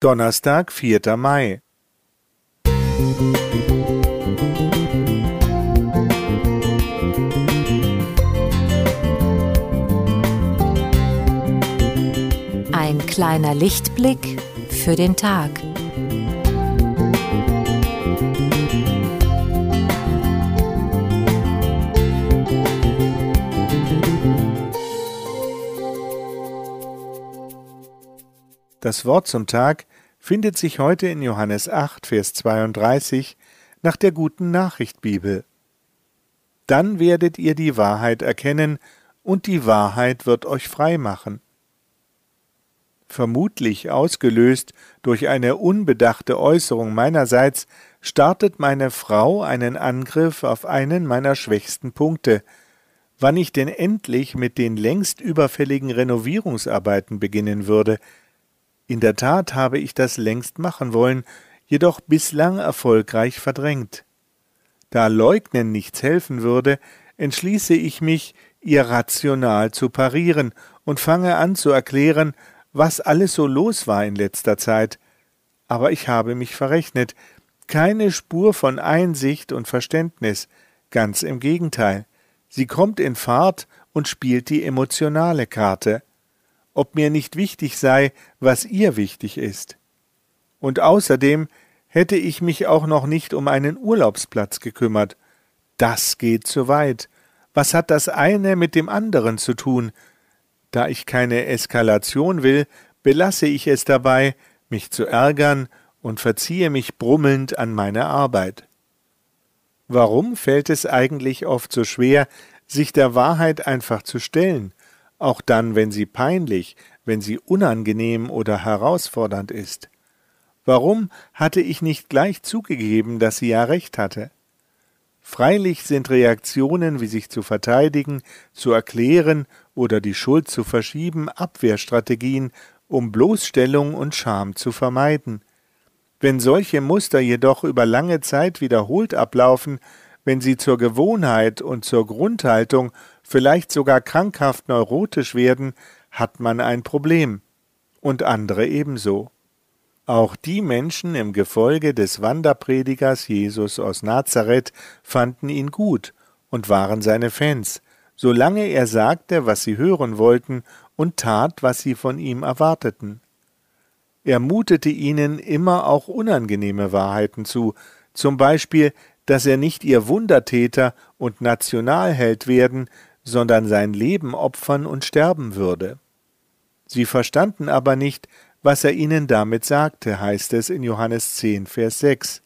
Donnerstag, 4. Mai. Ein kleiner Lichtblick für den Tag. Das Wort zum Tag findet sich heute in Johannes 8, Vers 32 nach der guten Nachricht Bibel. Dann werdet ihr die Wahrheit erkennen, und die Wahrheit wird euch frei machen. Vermutlich ausgelöst durch eine unbedachte Äußerung meinerseits, startet meine Frau einen Angriff auf einen meiner schwächsten Punkte, wann ich denn endlich mit den längst überfälligen Renovierungsarbeiten beginnen würde, in der Tat habe ich das längst machen wollen, jedoch bislang erfolgreich verdrängt. Da Leugnen nichts helfen würde, entschließe ich mich, ihr rational zu parieren und fange an zu erklären, was alles so los war in letzter Zeit. Aber ich habe mich verrechnet, keine Spur von Einsicht und Verständnis, ganz im Gegenteil. Sie kommt in Fahrt und spielt die emotionale Karte ob mir nicht wichtig sei, was ihr wichtig ist. Und außerdem hätte ich mich auch noch nicht um einen Urlaubsplatz gekümmert. Das geht zu weit. Was hat das eine mit dem anderen zu tun? Da ich keine Eskalation will, belasse ich es dabei, mich zu ärgern und verziehe mich brummelnd an meine Arbeit. Warum fällt es eigentlich oft so schwer, sich der Wahrheit einfach zu stellen, auch dann, wenn sie peinlich, wenn sie unangenehm oder herausfordernd ist. Warum hatte ich nicht gleich zugegeben, dass sie ja recht hatte? Freilich sind Reaktionen wie sich zu verteidigen, zu erklären oder die Schuld zu verschieben Abwehrstrategien, um Bloßstellung und Scham zu vermeiden. Wenn solche Muster jedoch über lange Zeit wiederholt ablaufen, wenn sie zur Gewohnheit und zur Grundhaltung, vielleicht sogar krankhaft neurotisch werden, hat man ein Problem. Und andere ebenso. Auch die Menschen im Gefolge des Wanderpredigers Jesus aus Nazareth fanden ihn gut und waren seine Fans, solange er sagte, was sie hören wollten und tat, was sie von ihm erwarteten. Er mutete ihnen immer auch unangenehme Wahrheiten zu, zum Beispiel, dass er nicht ihr Wundertäter und Nationalheld werden, sondern sein Leben opfern und sterben würde. Sie verstanden aber nicht, was er ihnen damit sagte, heißt es in Johannes 10, Vers 6.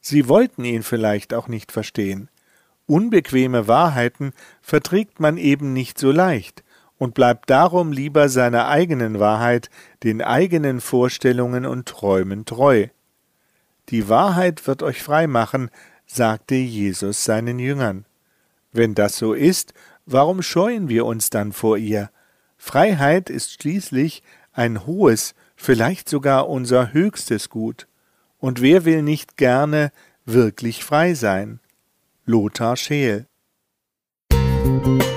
Sie wollten ihn vielleicht auch nicht verstehen. Unbequeme Wahrheiten verträgt man eben nicht so leicht und bleibt darum lieber seiner eigenen Wahrheit, den eigenen Vorstellungen und Träumen treu. Die Wahrheit wird euch frei machen, sagte Jesus seinen Jüngern. Wenn das so ist, warum scheuen wir uns dann vor ihr? Freiheit ist schließlich ein hohes, vielleicht sogar unser höchstes Gut. Und wer will nicht gerne wirklich frei sein? Lothar Scheel Musik